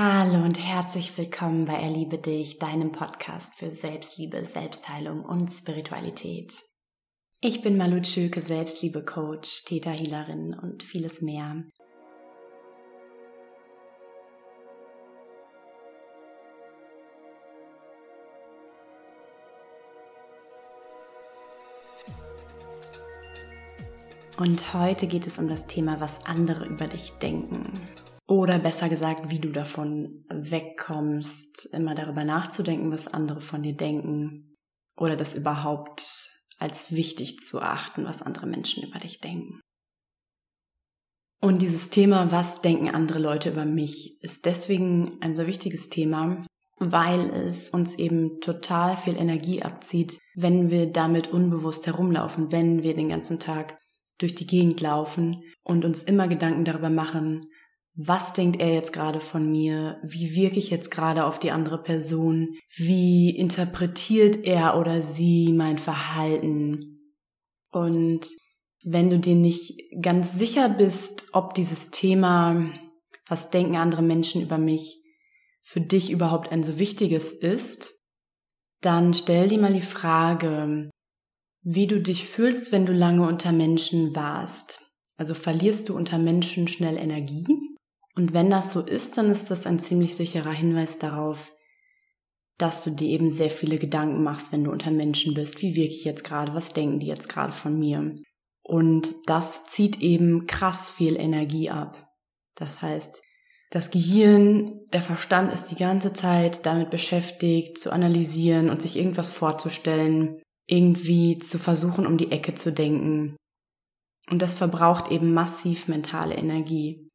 Hallo und herzlich willkommen bei Erliebe dich, deinem Podcast für Selbstliebe, Selbstheilung und Spiritualität. Ich bin Malu Schöke, Selbstliebe-Coach, Täterhealerin und vieles mehr. Und heute geht es um das Thema, was andere über dich denken. Oder besser gesagt, wie du davon wegkommst, immer darüber nachzudenken, was andere von dir denken. Oder das überhaupt als wichtig zu achten, was andere Menschen über dich denken. Und dieses Thema, was denken andere Leute über mich, ist deswegen ein so wichtiges Thema, weil es uns eben total viel Energie abzieht, wenn wir damit unbewusst herumlaufen, wenn wir den ganzen Tag durch die Gegend laufen und uns immer Gedanken darüber machen, was denkt er jetzt gerade von mir? Wie wirke ich jetzt gerade auf die andere Person? Wie interpretiert er oder sie mein Verhalten? Und wenn du dir nicht ganz sicher bist, ob dieses Thema, was denken andere Menschen über mich, für dich überhaupt ein so wichtiges ist, dann stell dir mal die Frage, wie du dich fühlst, wenn du lange unter Menschen warst. Also verlierst du unter Menschen schnell Energie? Und wenn das so ist, dann ist das ein ziemlich sicherer Hinweis darauf, dass du dir eben sehr viele Gedanken machst, wenn du unter Menschen bist. Wie wirke ich jetzt gerade? Was denken die jetzt gerade von mir? Und das zieht eben krass viel Energie ab. Das heißt, das Gehirn, der Verstand ist die ganze Zeit damit beschäftigt, zu analysieren und sich irgendwas vorzustellen, irgendwie zu versuchen, um die Ecke zu denken. Und das verbraucht eben massiv mentale Energie.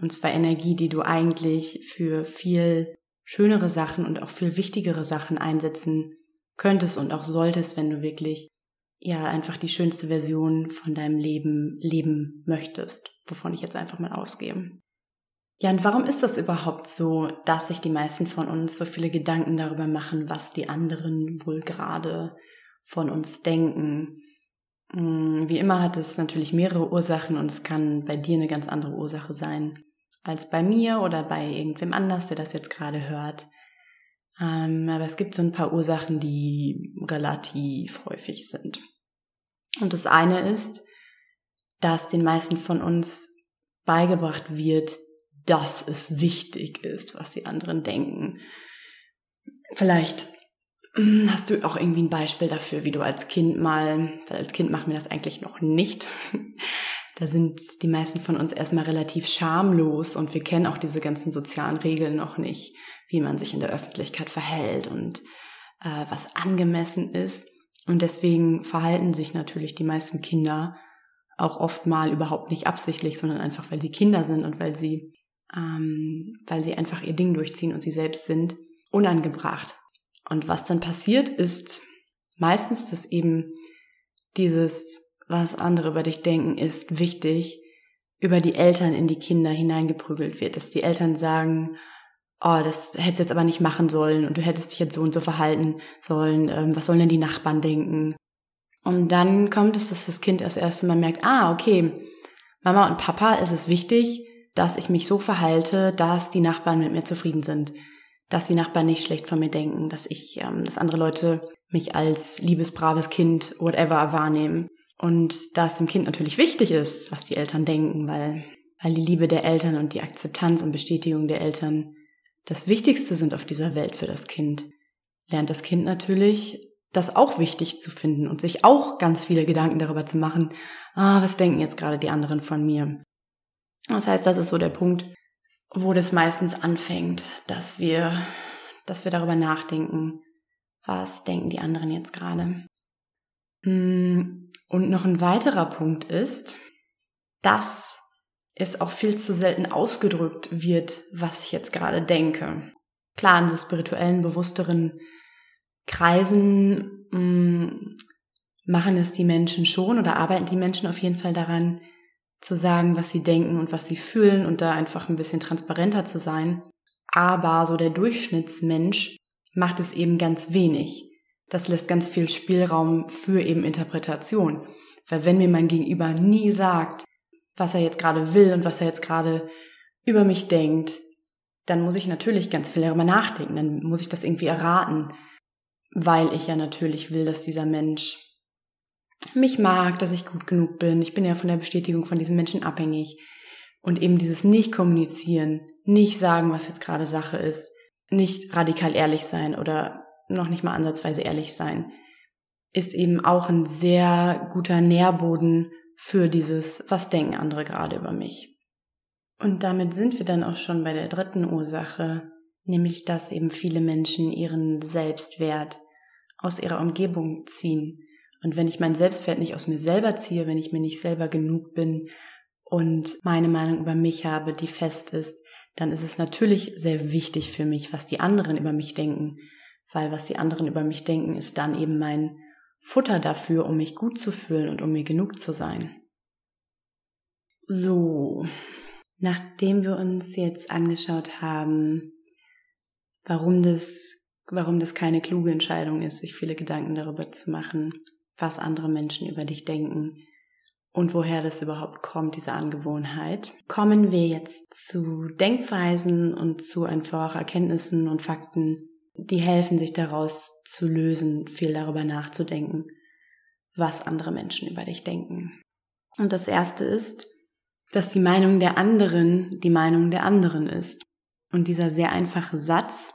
Und zwar Energie, die du eigentlich für viel schönere Sachen und auch viel wichtigere Sachen einsetzen könntest und auch solltest, wenn du wirklich ja einfach die schönste Version von deinem Leben leben möchtest, wovon ich jetzt einfach mal ausgehe. Ja, und warum ist das überhaupt so, dass sich die meisten von uns so viele Gedanken darüber machen, was die anderen wohl gerade von uns denken? Hm, wie immer hat es natürlich mehrere Ursachen und es kann bei dir eine ganz andere Ursache sein als bei mir oder bei irgendwem anders, der das jetzt gerade hört. Ähm, aber es gibt so ein paar Ursachen, die relativ häufig sind. Und das eine ist, dass den meisten von uns beigebracht wird, dass es wichtig ist, was die anderen denken. Vielleicht hm, hast du auch irgendwie ein Beispiel dafür, wie du als Kind mal, weil als Kind machen wir das eigentlich noch nicht, da sind die meisten von uns erstmal relativ schamlos und wir kennen auch diese ganzen sozialen Regeln noch nicht, wie man sich in der Öffentlichkeit verhält und äh, was angemessen ist. Und deswegen verhalten sich natürlich die meisten Kinder auch oft mal überhaupt nicht absichtlich, sondern einfach, weil sie Kinder sind und weil sie, ähm, weil sie einfach ihr Ding durchziehen und sie selbst sind, unangebracht. Und was dann passiert, ist meistens, dass eben dieses was andere über dich denken, ist wichtig, über die Eltern in die Kinder hineingeprügelt wird, dass die Eltern sagen, oh, das hättest du jetzt aber nicht machen sollen und du hättest dich jetzt so und so verhalten sollen, ähm, was sollen denn die Nachbarn denken? Und dann kommt es, dass das Kind das erste Mal merkt, ah, okay, Mama und Papa ist es wichtig, dass ich mich so verhalte, dass die Nachbarn mit mir zufrieden sind, dass die Nachbarn nicht schlecht von mir denken, dass ich, ähm, dass andere Leute mich als liebes, braves Kind, whatever wahrnehmen. Und da es dem Kind natürlich wichtig ist, was die Eltern denken, weil, weil die Liebe der Eltern und die Akzeptanz und Bestätigung der Eltern das Wichtigste sind auf dieser Welt für das Kind, lernt das Kind natürlich, das auch wichtig zu finden und sich auch ganz viele Gedanken darüber zu machen, ah, was denken jetzt gerade die anderen von mir? Das heißt, das ist so der Punkt, wo das meistens anfängt, dass wir, dass wir darüber nachdenken, was denken die anderen jetzt gerade. Hm, und noch ein weiterer Punkt ist, dass es auch viel zu selten ausgedrückt wird, was ich jetzt gerade denke. Klar, in so spirituellen, bewussteren Kreisen mh, mm, machen es die Menschen schon oder arbeiten die Menschen auf jeden Fall daran, zu sagen, was sie denken und was sie fühlen und da einfach ein bisschen transparenter zu sein. Aber so der Durchschnittsmensch macht es eben ganz wenig das lässt ganz viel Spielraum für eben Interpretation. Weil wenn mir mein Gegenüber nie sagt, was er jetzt gerade will und was er jetzt gerade über mich denkt, dann muss ich natürlich ganz viel darüber nachdenken, dann muss ich das irgendwie erraten, weil ich ja natürlich will, dass dieser Mensch mich mag, dass ich gut genug bin. Ich bin ja von der Bestätigung von diesem Menschen abhängig. Und eben dieses Nicht-Kommunizieren, nicht sagen, was jetzt gerade Sache ist, nicht radikal ehrlich sein oder noch nicht mal ansatzweise ehrlich sein, ist eben auch ein sehr guter Nährboden für dieses, was denken andere gerade über mich. Und damit sind wir dann auch schon bei der dritten Ursache, nämlich dass eben viele Menschen ihren Selbstwert aus ihrer Umgebung ziehen. Und wenn ich meinen Selbstwert nicht aus mir selber ziehe, wenn ich mir nicht selber genug bin und meine Meinung über mich habe, die fest ist, dann ist es natürlich sehr wichtig für mich, was die anderen über mich denken, weil was die anderen über mich denken, ist dann eben mein Futter dafür, um mich gut zu fühlen und um mir genug zu sein. So, nachdem wir uns jetzt angeschaut haben, warum das, warum das keine kluge Entscheidung ist, sich viele Gedanken darüber zu machen, was andere Menschen über dich denken und woher das überhaupt kommt, diese Angewohnheit, kommen wir jetzt zu Denkweisen und zu einfach Erkenntnissen und Fakten, die helfen, sich daraus zu lösen, viel darüber nachzudenken, was andere Menschen über dich denken. Und das erste ist, dass die Meinung der anderen die Meinung der anderen ist. Und dieser sehr einfache Satz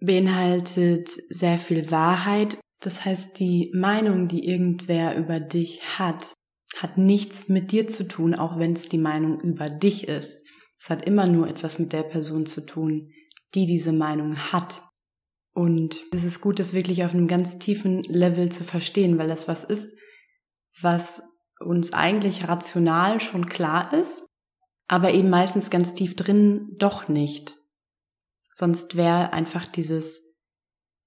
beinhaltet sehr viel Wahrheit. Das heißt, die Meinung, die irgendwer über dich hat, hat nichts mit dir zu tun, auch wenn es die Meinung über dich ist. Es hat immer nur etwas mit der Person zu tun, die diese Meinung hat. Und es ist gut, das wirklich auf einem ganz tiefen Level zu verstehen, weil das was ist, was uns eigentlich rational schon klar ist, aber eben meistens ganz tief drin doch nicht. Sonst wäre einfach dieses,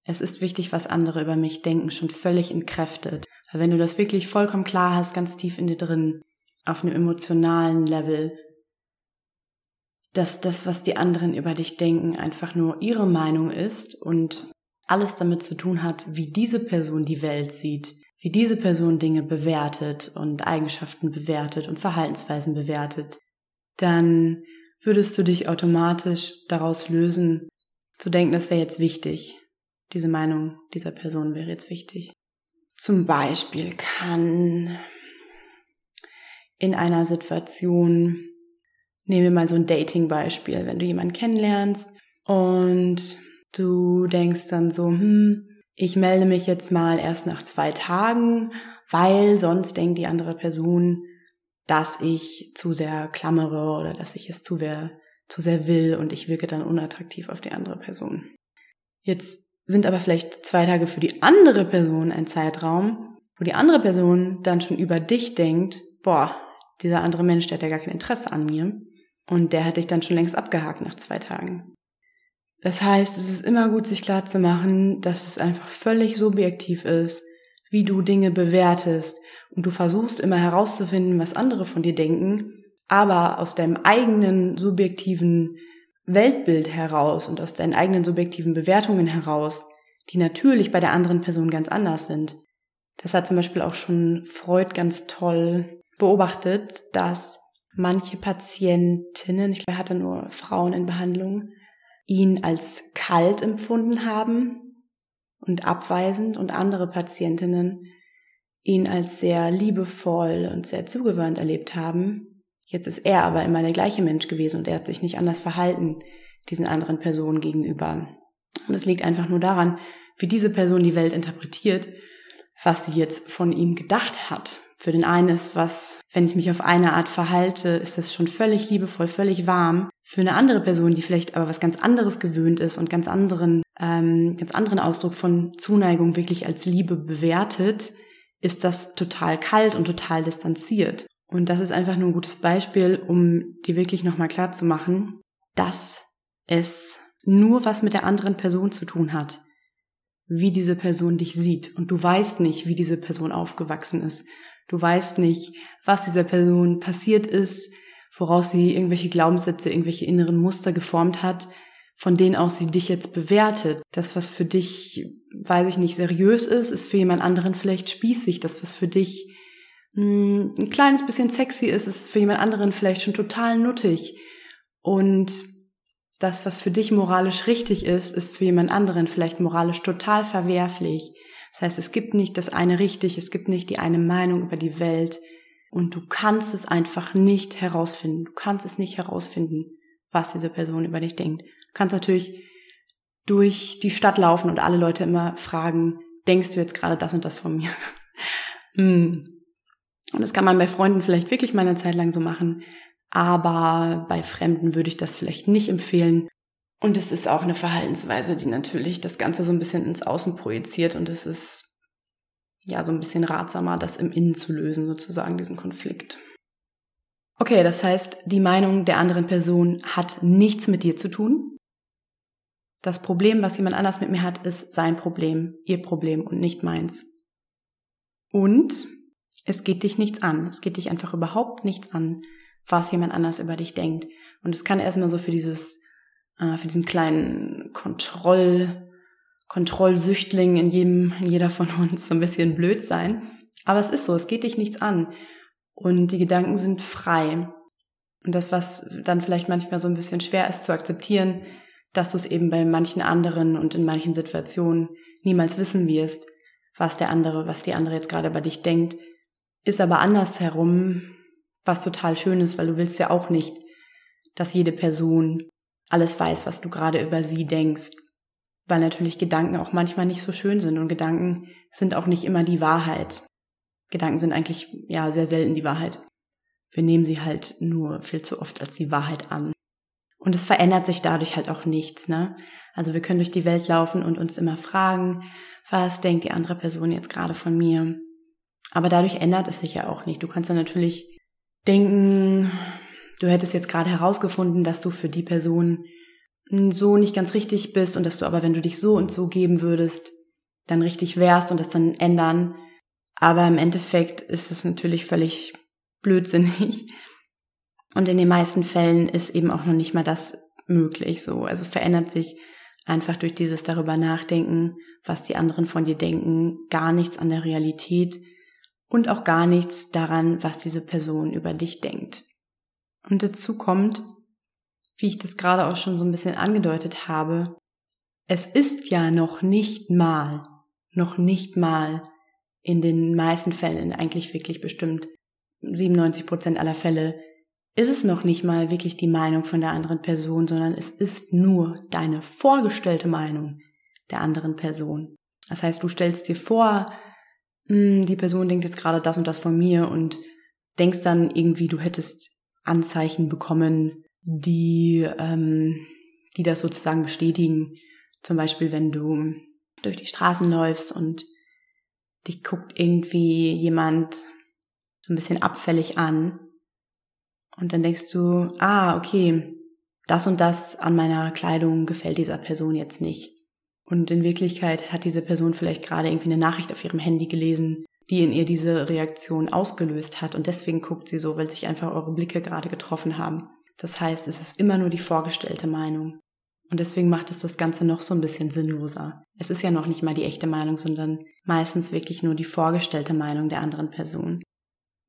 es ist wichtig, was andere über mich denken, schon völlig entkräftet. Weil wenn du das wirklich vollkommen klar hast, ganz tief in dir drin, auf einem emotionalen Level, dass das, was die anderen über dich denken, einfach nur ihre Meinung ist und alles damit zu tun hat, wie diese Person die Welt sieht, wie diese Person Dinge bewertet und Eigenschaften bewertet und Verhaltensweisen bewertet, dann würdest du dich automatisch daraus lösen, zu denken, das wäre jetzt wichtig. Diese Meinung dieser Person wäre jetzt wichtig. Zum Beispiel kann in einer Situation Nehmen wir mal so ein Dating-Beispiel, wenn du jemanden kennenlernst und du denkst dann so, hm, ich melde mich jetzt mal erst nach zwei Tagen, weil sonst denkt die andere Person, dass ich zu sehr klammere oder dass ich es zu sehr, zu sehr will und ich wirke dann unattraktiv auf die andere Person. Jetzt sind aber vielleicht zwei Tage für die andere Person ein Zeitraum, wo die andere Person dann schon über dich denkt, boah, dieser andere Mensch, der hat ja gar kein Interesse an mir. Und der hätte ich dann schon längst abgehakt nach zwei Tagen. Das heißt, es ist immer gut, sich klar zu machen, dass es einfach völlig subjektiv ist, wie du Dinge bewertest. Und du versuchst immer herauszufinden, was andere von dir denken, aber aus deinem eigenen subjektiven Weltbild heraus und aus deinen eigenen subjektiven Bewertungen heraus, die natürlich bei der anderen Person ganz anders sind. Das hat zum Beispiel auch schon Freud ganz toll beobachtet, dass manche Patientinnen, ich glaube, hatte nur Frauen in Behandlung, ihn als kalt empfunden haben und abweisend und andere Patientinnen ihn als sehr liebevoll und sehr zugewandt erlebt haben. Jetzt ist er aber immer der gleiche Mensch gewesen und er hat sich nicht anders verhalten diesen anderen Personen gegenüber. Und es liegt einfach nur daran, wie diese Person die Welt interpretiert, was sie jetzt von ihm gedacht hat für den einen ist was, wenn ich mich auf eine Art verhalte, ist das schon völlig liebevoll, völlig warm. Für eine andere Person, die vielleicht aber was ganz anderes gewöhnt ist und ganz anderen, ähm, ganz anderen Ausdruck von Zuneigung wirklich als Liebe bewertet, ist das total kalt und total distanziert. Und das ist einfach nur ein gutes Beispiel, um dir wirklich nochmal klar zu machen, dass es nur was mit der anderen Person zu tun hat, wie diese Person dich sieht. Und du weißt nicht, wie diese Person aufgewachsen ist. Du weißt nicht, was dieser Person passiert ist, woraus sie irgendwelche Glaubenssätze, irgendwelche inneren Muster geformt hat, von denen aus sie dich jetzt bewertet. Das, was für dich, weiß ich nicht, seriös ist, ist für jemand anderen vielleicht spießig. Das, was für dich mh, hm, ein kleines bisschen sexy ist, ist für jemand anderen vielleicht schon total nuttig. Und das, was für dich moralisch richtig ist, ist für jemand anderen vielleicht moralisch total verwerflich. Das heißt, es gibt nicht das eine richtig, es gibt nicht die eine Meinung über die Welt und du kannst es einfach nicht herausfinden. Du kannst es nicht herausfinden, was diese Person über dich denkt. Du kannst natürlich durch die Stadt laufen und alle Leute immer fragen, denkst du jetzt gerade das und das von mir? Hm. und das kann man bei Freunden vielleicht wirklich mal eine Zeit lang so machen, aber bei Fremden würde ich das vielleicht nicht empfehlen. Und es ist auch eine Verhaltensweise, die natürlich das Ganze so ein bisschen ins Außen projiziert und es ist ja so ein bisschen ratsamer, das im Innen zu lösen, sozusagen, diesen Konflikt. Okay, das heißt, die Meinung der anderen Person hat nichts mit dir zu tun. Das Problem, was jemand anders mit mir hat, ist sein Problem, ihr Problem und nicht meins. Und es geht dich nichts an. Es geht dich einfach überhaupt nichts an, was jemand anders über dich denkt. Und es kann erstmal so für dieses, äh, für diesen kleinen Kontroll, Kontrollsüchtling in jedem, in jeder von uns so ein bisschen blöd sein. Aber es ist so, es geht dich nichts an. Und die Gedanken sind frei. Und das, was dann vielleicht manchmal so ein bisschen schwer ist zu akzeptieren, dass du es eben bei manchen anderen und in manchen Situationen niemals wissen wirst, was der andere, was die andere jetzt gerade bei dich denkt, ist aber andersherum was total schön ist, weil du willst ja auch nicht, dass jede Person alles weiß, was du gerade über sie denkst, weil natürlich Gedanken auch manchmal nicht so schön sind und Gedanken sind auch nicht immer die Wahrheit. Gedanken sind eigentlich ja sehr selten die Wahrheit. Wir nehmen sie halt nur viel zu oft als die Wahrheit an. Und es verändert sich dadurch halt auch nichts, ne? Also wir können durch die Welt laufen und uns immer fragen, was denkt die andere Person jetzt gerade von mir? Aber dadurch ändert es sich ja auch nicht. Du kannst dann natürlich denken, du hättest jetzt gerade herausgefunden, dass du für die Person so nicht ganz richtig bist und dass du aber, wenn du dich so und so geben würdest, dann richtig wärst und das dann ändern. Aber im Endeffekt ist es natürlich völlig blödsinnig. Und in den meisten Fällen ist eben auch noch nicht mal das möglich so. Also es verändert sich einfach durch dieses darüber nachdenken, was die anderen von dir denken, gar nichts an der Realität und auch gar nichts daran, was diese Person über dich denkt. Und dazu kommt, wie ich das gerade auch schon so ein bisschen angedeutet habe, es ist ja noch nicht mal, noch nicht mal in den meisten Fällen, eigentlich wirklich bestimmt 97 Prozent aller Fälle, ist es noch nicht mal wirklich die Meinung von der anderen Person, sondern es ist nur deine vorgestellte Meinung der anderen Person. Das heißt, du stellst dir vor, hm, die Person denkt jetzt gerade das und das von mir und denkst dann irgendwie, du hättest Anzeichen bekommen, die, ähm, die das sozusagen bestätigen. Zum Beispiel, wenn du durch die Straßen läufst und dich guckt irgendwie jemand so ein bisschen abfällig an. Und dann denkst du, ah, okay, das und das an meiner Kleidung gefällt dieser Person jetzt nicht. Und in Wirklichkeit hat diese Person vielleicht gerade irgendwie eine Nachricht auf ihrem Handy gelesen, die in ihr diese Reaktion ausgelöst hat. Und deswegen guckt sie so, weil sich einfach eure Blicke gerade getroffen haben. Das heißt, es ist immer nur die vorgestellte Meinung. Und deswegen macht es das Ganze noch so ein bisschen sinnloser. Es ist ja noch nicht mal die echte Meinung, sondern meistens wirklich nur die vorgestellte Meinung der anderen Person.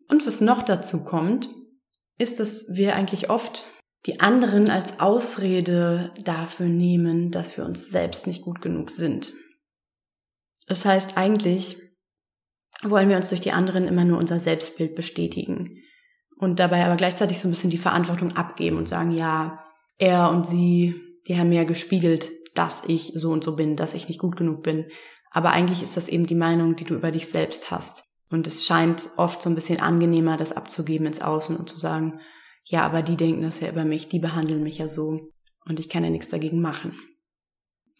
Und was noch dazu kommt, ist, dass wir eigentlich oft die anderen als Ausrede dafür nehmen, dass wir uns selbst nicht gut genug sind. Das heißt, eigentlich wollen wir uns durch die anderen immer nur unser Selbstbild bestätigen und dabei aber gleichzeitig so ein bisschen die Verantwortung abgeben und sagen, ja, er und sie, die haben mir gespiegelt, dass ich so und so bin, dass ich nicht gut genug bin. Aber eigentlich ist das eben die Meinung, die du über dich selbst hast. Und es scheint oft so ein bisschen angenehmer, das abzugeben ins Außen und zu sagen, ja, aber die denken das ja über mich, die behandeln mich ja so und ich kann ja nichts dagegen machen.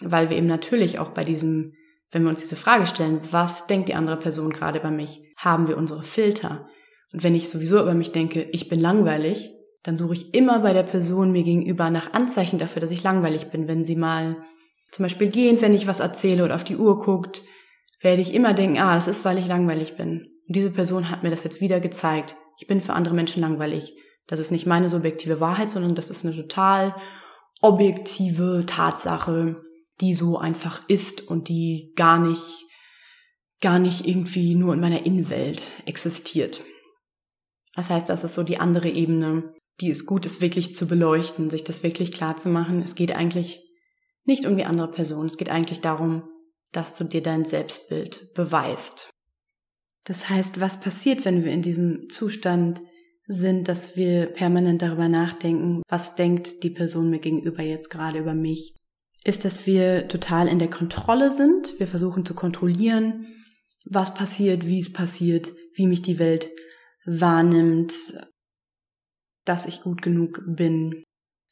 Weil wir eben natürlich auch bei diesem, wenn wir uns diese Frage stellen, was denkt die andere Person gerade über mich, haben wir unsere Filter. Und wenn ich sowieso über mich denke, ich bin langweilig, dann suche ich immer bei der Person mir gegenüber nach Anzeichen dafür, dass ich langweilig bin. Wenn sie mal zum Beispiel gehend, wenn ich was erzähle oder auf die Uhr guckt, werde ich immer denken, ah, das ist, weil ich langweilig bin. Und diese Person hat mir das jetzt wieder gezeigt. Ich bin für andere Menschen langweilig. Das ist nicht meine subjektive Wahrheit, sondern das ist eine total objektive Tatsache, die so einfach ist und die gar nicht, gar nicht irgendwie nur in meiner Innenwelt existiert. Das heißt, das ist so die andere Ebene, die es gut ist, wirklich zu beleuchten, sich das wirklich klar zu machen. Es geht eigentlich nicht um die andere Person. Es geht eigentlich darum, dass du dir dein Selbstbild beweist. Das heißt, was passiert, wenn wir in diesem Zustand sind, dass wir permanent darüber nachdenken, was denkt die Person mir gegenüber jetzt gerade über mich? Ist, dass wir total in der Kontrolle sind. Wir versuchen zu kontrollieren, was passiert, wie es passiert, wie mich die Welt wahrnimmt, dass ich gut genug bin,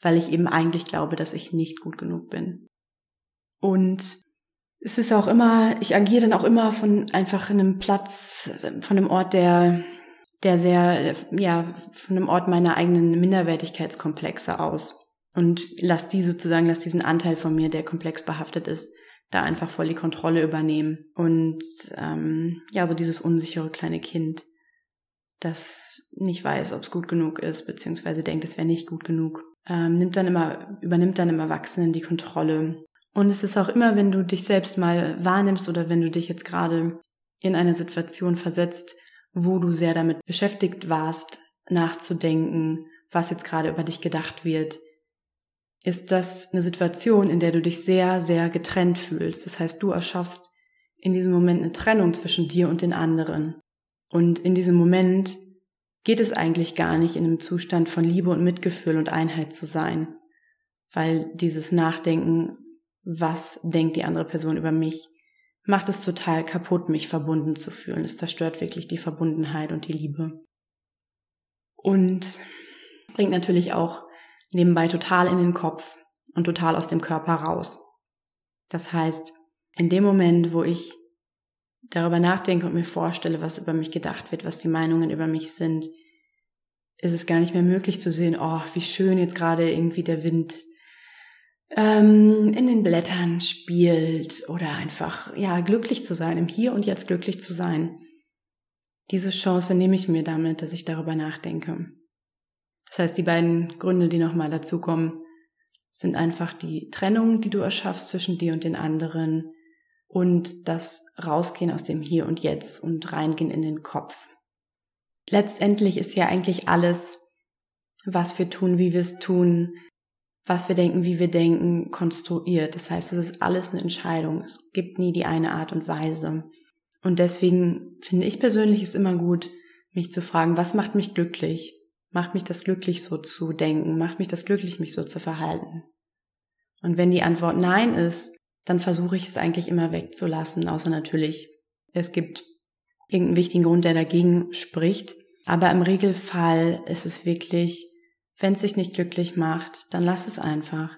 weil ich eben eigentlich glaube, dass ich nicht gut genug bin. Und es ist auch immer, ich agiere dann auch immer von einfach einem Platz, von einem Ort, der, der sehr, ja, von einem Ort meiner eigenen Minderwertigkeitskomplexe aus. Und lass die sozusagen, lass diesen Anteil von mir, der komplex behaftet ist, da einfach voll die Kontrolle übernehmen. Und ähm, ja, so dieses unsichere kleine Kind, das nicht weiß, ob es gut genug ist, beziehungsweise denkt, es wäre nicht gut genug, ähm, nimmt dann immer, übernimmt dann im Erwachsenen die Kontrolle und es ist auch immer, wenn du dich selbst mal wahrnimmst oder wenn du dich jetzt gerade in eine Situation versetzt, wo du sehr damit beschäftigt warst, nachzudenken, was jetzt gerade über dich gedacht wird, ist das eine Situation, in der du dich sehr, sehr getrennt fühlst. Das heißt, du erschaffst in diesem Moment eine Trennung zwischen dir und den anderen. Und in diesem Moment geht es eigentlich gar nicht in einem Zustand von Liebe und Mitgefühl und Einheit zu sein, weil dieses Nachdenken was denkt die andere Person über mich, macht es total kaputt, mich verbunden zu fühlen. Es zerstört wirklich die Verbundenheit und die Liebe. Und bringt natürlich auch nebenbei total in den Kopf und total aus dem Körper raus. Das heißt, in dem Moment, wo ich darüber nachdenke und mir vorstelle, was über mich gedacht wird, was die Meinungen über mich sind, ist es gar nicht mehr möglich zu sehen, oh, wie schön jetzt gerade irgendwie der Wind ähm, in den Blättern spielt oder einfach, ja, glücklich zu sein, im Hier und Jetzt glücklich zu sein. Diese Chance nehme ich mir damit, dass ich darüber nachdenke. Das heißt, die beiden Gründe, die nochmal dazukommen, sind einfach die Trennung, die du erschaffst zwischen dir und den anderen und das Rausgehen aus dem Hier und Jetzt und reingehen in den Kopf. Letztendlich ist ja eigentlich alles, was wir tun, wie wir es tun, was wir denken, wie wir denken, konstruiert. Das heißt, es ist alles eine Entscheidung. Es gibt nie die eine Art und Weise. Und deswegen finde ich persönlich es immer gut, mich zu fragen, was macht mich glücklich? Macht mich das glücklich, so zu denken? Macht mich das glücklich, mich so zu verhalten? Und wenn die Antwort Nein ist, dann versuche ich es eigentlich immer wegzulassen, außer natürlich, es gibt irgendeinen wichtigen Grund, der dagegen spricht. Aber im Regelfall ist es wirklich wenn es dich nicht glücklich macht, dann lass es einfach.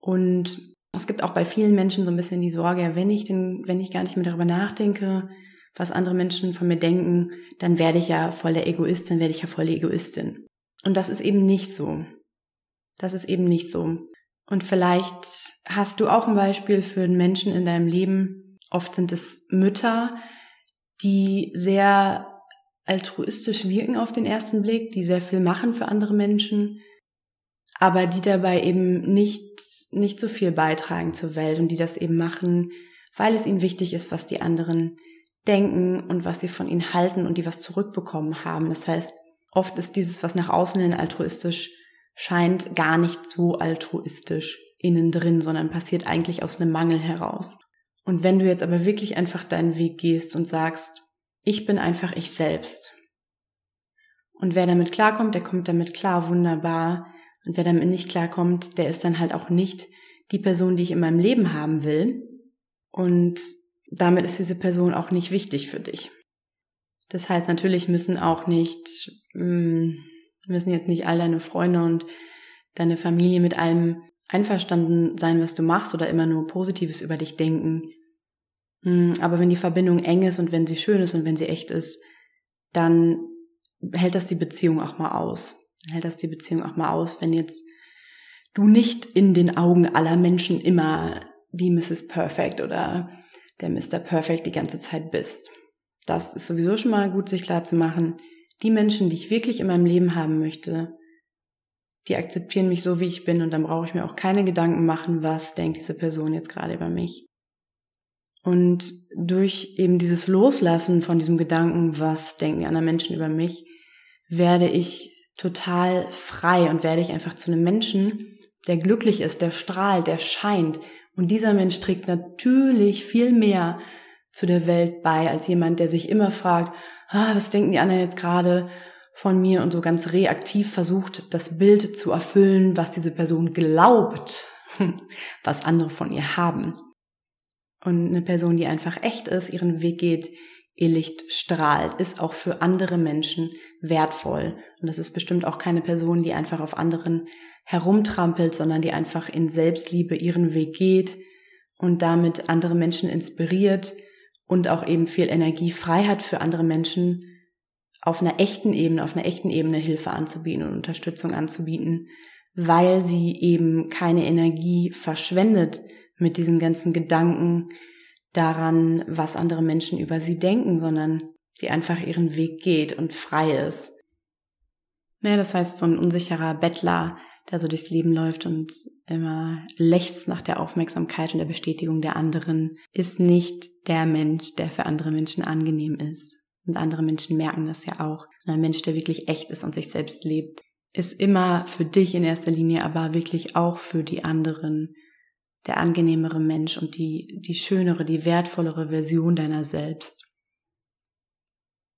Und es gibt auch bei vielen Menschen so ein bisschen die Sorge, wenn ich denn, wenn ich gar nicht mehr darüber nachdenke, was andere Menschen von mir denken, dann werde ich ja voll der Egoist, dann werde ich ja voll die Egoistin. Und das ist eben nicht so. Das ist eben nicht so. Und vielleicht hast du auch ein Beispiel für einen Menschen in deinem Leben. Oft sind es Mütter, die sehr altruistisch wirken auf den ersten Blick, die sehr viel machen für andere Menschen, aber die dabei eben nicht, nicht so viel beitragen zur Welt und die das eben machen, weil es ihnen wichtig ist, was die anderen denken und was sie von ihnen halten und die was zurückbekommen haben. Das heißt, oft ist dieses, was nach außen hin altruistisch scheint, gar nicht so altruistisch innen drin, sondern passiert eigentlich aus einem Mangel heraus. Und wenn du jetzt aber wirklich einfach deinen Weg gehst und sagst, ich bin einfach ich selbst. Und wer damit klarkommt, der kommt damit klar, wunderbar. Und wer damit nicht klarkommt, der ist dann halt auch nicht die Person, die ich in meinem Leben haben will. Und damit ist diese Person auch nicht wichtig für dich. Das heißt, natürlich müssen auch nicht, hm, müssen jetzt nicht all deine Freunde und deine Familie mit allem einverstanden sein, was du machst oder immer nur Positives über dich denken. Hm, aber wenn die Verbindung eng ist und wenn sie schön ist und wenn sie echt ist, dann hält das die Beziehung auch mal aus. Hält das die Beziehung auch mal aus, wenn jetzt du nicht in den Augen aller Menschen immer die Mrs. Perfect oder der Mr. Perfect die ganze Zeit bist. Das ist sowieso schon mal gut, sich klar zu machen. Die Menschen, die ich wirklich in meinem Leben haben möchte, die akzeptieren mich so, wie ich bin und dann brauche ich mir auch keine Gedanken machen, was denkt diese Person jetzt gerade über mich. Und durch eben dieses Loslassen von diesem Gedanken, was denken die anderen Menschen über mich, werde ich total frei und werde ich einfach zu einem Menschen, der glücklich ist, der strahlt, der scheint. Und dieser Mensch trägt natürlich viel mehr zu der Welt bei als jemand, der sich immer fragt, ah, was denken die anderen jetzt gerade von mir und so ganz reaktiv versucht, das Bild zu erfüllen, was diese Person glaubt, was andere von ihr haben. Und eine Person, die einfach echt ist, ihren Weg geht, ihr Licht strahlt, ist auch für andere Menschen wertvoll. Und das ist bestimmt auch keine Person, die einfach auf anderen herumtrampelt, sondern die einfach in Selbstliebe ihren Weg geht und damit andere Menschen inspiriert und auch eben viel Energie frei hat für andere Menschen auf einer echten Ebene, auf einer echten Ebene Hilfe anzubieten und Unterstützung anzubieten, weil sie eben keine Energie verschwendet mit diesen ganzen Gedanken, daran, was andere Menschen über sie denken, sondern die einfach ihren Weg geht und frei ist. Naja, das heißt, so ein unsicherer Bettler, der so durchs Leben läuft und immer lechzt nach der Aufmerksamkeit und der Bestätigung der anderen, ist nicht der Mensch, der für andere Menschen angenehm ist. Und andere Menschen merken das ja auch. ein Mensch, der wirklich echt ist und sich selbst lebt, ist immer für dich in erster Linie, aber wirklich auch für die anderen der angenehmere Mensch und die, die schönere, die wertvollere Version deiner selbst.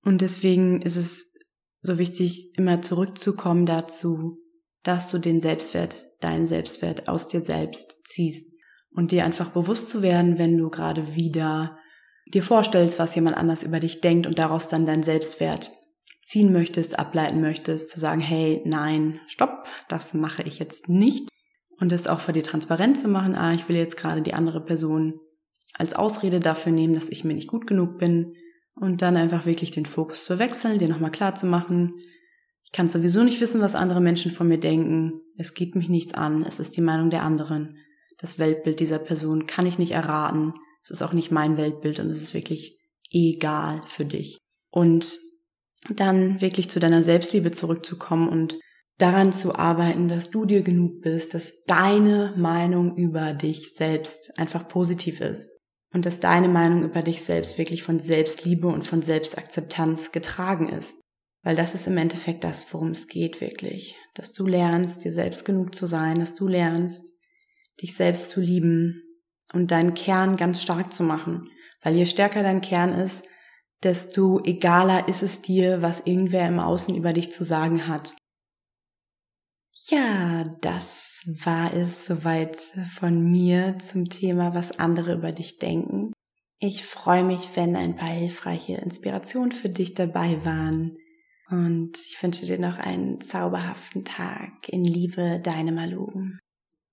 Und deswegen ist es so wichtig, immer zurückzukommen dazu, dass du den Selbstwert, deinen Selbstwert aus dir selbst ziehst und dir einfach bewusst zu werden, wenn du gerade wieder dir vorstellst, was jemand anders über dich denkt und daraus dann deinen Selbstwert ziehen möchtest, ableiten möchtest, zu sagen, hey, nein, stopp, das mache ich jetzt nicht. Und das auch vor dir transparent zu machen, ah, ich will jetzt gerade die andere Person als Ausrede dafür nehmen, dass ich mir nicht gut genug bin. Und dann einfach wirklich den Fokus zu wechseln, dir nochmal klar zu machen. Ich kann sowieso nicht wissen, was andere Menschen von mir denken. Es geht mich nichts an. Es ist die Meinung der anderen. Das Weltbild dieser Person kann ich nicht erraten. Es ist auch nicht mein Weltbild und es ist wirklich egal für dich. Und dann wirklich zu deiner Selbstliebe zurückzukommen und daran zu arbeiten, dass du dir genug bist, dass deine Meinung über dich selbst einfach positiv ist und dass deine Meinung über dich selbst wirklich von Selbstliebe und von Selbstakzeptanz getragen ist. Weil das ist im Endeffekt das, worum es geht wirklich. Dass du lernst, dir selbst genug zu sein, dass du lernst, dich selbst zu lieben und deinen Kern ganz stark zu machen. Weil je stärker dein Kern ist, desto egaler ist es dir, was irgendwer im Außen über dich zu sagen hat. Ja, das war es soweit von mir zum Thema, was andere über dich denken. Ich freue mich, wenn ein paar hilfreiche Inspirationen für dich dabei waren. Und ich wünsche dir noch einen zauberhaften Tag in Liebe, deine Malu.